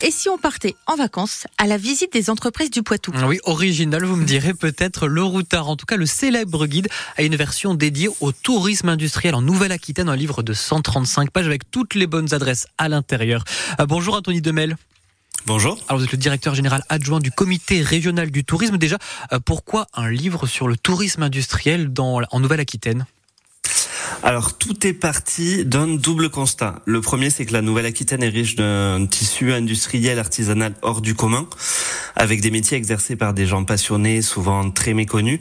Et si on partait en vacances à la visite des entreprises du Poitou? Oui, original, vous me direz peut-être le routard. En tout cas, le célèbre guide a une version dédiée au tourisme industriel en Nouvelle-Aquitaine, un livre de 135 pages avec toutes les bonnes adresses à l'intérieur. Euh, bonjour Anthony Demel. Bonjour. Alors vous êtes le directeur général adjoint du comité régional du tourisme. Déjà, euh, pourquoi un livre sur le tourisme industriel dans, en Nouvelle-Aquitaine? Alors tout est parti d'un double constat. Le premier, c'est que la Nouvelle-Aquitaine est riche d'un tissu industriel artisanal hors du commun, avec des métiers exercés par des gens passionnés, souvent très méconnus.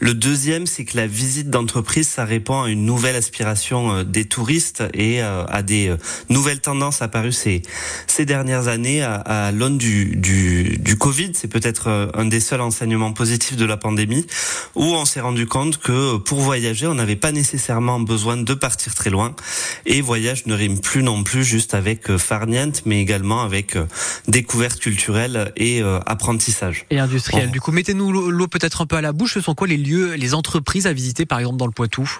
Le deuxième, c'est que la visite d'entreprise, ça répond à une nouvelle aspiration euh, des touristes et euh, à des euh, nouvelles tendances apparues ces, ces dernières années à, l'aune du, du, du Covid. C'est peut-être un des seuls enseignements positifs de la pandémie, où on s'est rendu compte que pour voyager, on n'avait pas nécessairement besoin de partir très loin. Et voyage ne rime plus non plus juste avec farniente, mais également avec découverte culturelle et euh, apprentissage. Et industriel. Du coup, mettez-nous l'eau peut-être un peu à la bouche. Ce sont quoi les lieux, les entreprises à visiter, par exemple, dans le Poitou?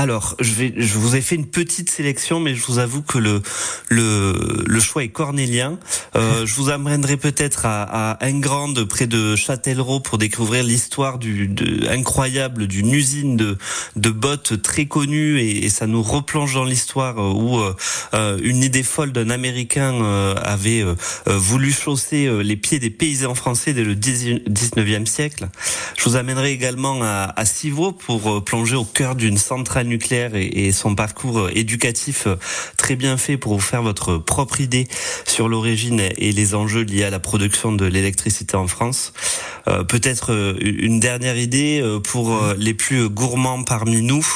Alors, je, vais, je vous ai fait une petite sélection, mais je vous avoue que le le, le choix est cornélien. Euh, je vous amènerai peut-être à, à près de Châtellerault, pour découvrir l'histoire du de, incroyable d'une usine de de bottes très connue, et, et ça nous replonge dans l'histoire euh, où euh, une idée folle d'un Américain euh, avait euh, voulu chausser les pieds des paysans français dès le 19e siècle. Je vous amènerai également à, à Civaux pour plonger au cœur d'une centrale nucléaire et, son parcours éducatif très bien fait pour vous faire votre propre idée sur l'origine et les enjeux liés à la production de l'électricité en France. Euh, peut-être euh, une dernière idée euh, pour les plus gourmands parmi nous.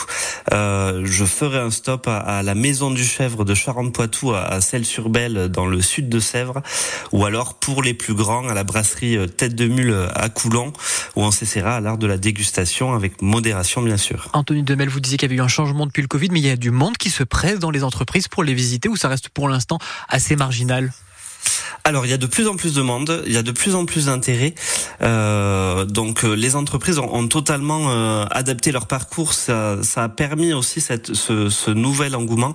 je ferai un stop à, la Maison du Chèvre de Charente-Poitou à, Celles-sur-Belle dans le sud de Sèvres, ou alors pour les plus grands à la brasserie Tête de Mule à Coulon, où on à l'art de la dégustation avec modération bien sûr. Anthony Demel, vous disiez qu'il y avait eu un changement depuis le Covid, mais il y a du monde qui se presse dans les entreprises pour les visiter ou ça reste pour l'instant assez marginal? Alors, il y a de plus en plus de monde, il y a de plus en plus d'intérêt. Euh, donc, euh, les entreprises ont, totalement euh, adapté leur parcours. Ça, a permis aussi cette, ce, nouvel engouement.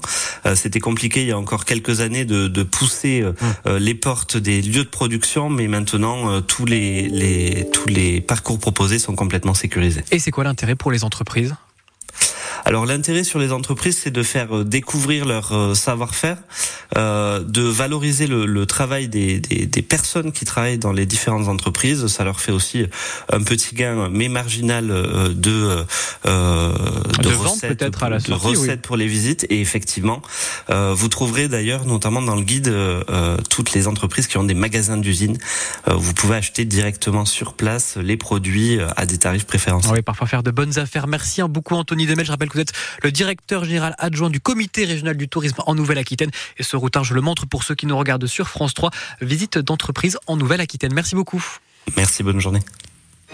C'était compliqué il y a encore quelques années de, pousser mmh. les portes des lieux de production, mais maintenant tous les, les tous les parcours proposés sont complètement sécurisés. Et c'est quoi l'intérêt pour les entreprises? Alors l'intérêt sur les entreprises, c'est de faire euh, découvrir leur euh, savoir-faire, euh, de valoriser le, travail des, personnes qui travaillent dans les différentes entreprises. Ça leur fait aussi un petit gain, mais marginal, de de, recettes, peut-être à la de recettes pour les visites. Et effectivement, vous trouverez d'ailleurs, notamment dans le guide, toutes les entreprises qui ont des magasins d'usine. vous pouvez acheter directement sur place les produits à des tarifs préférentiels. Oui, parfois faire de bonnes affaires. Merci beaucoup Anthony Demel. Je rappelle que vous êtes le directeur général adjoint du comité régional du tourisme en Nouvelle-Aquitaine. Et ce je le montre pour ceux qui nous regardent sur France 3. Visite d'entreprise en Nouvelle-Aquitaine. Merci beaucoup. Merci, bonne journée.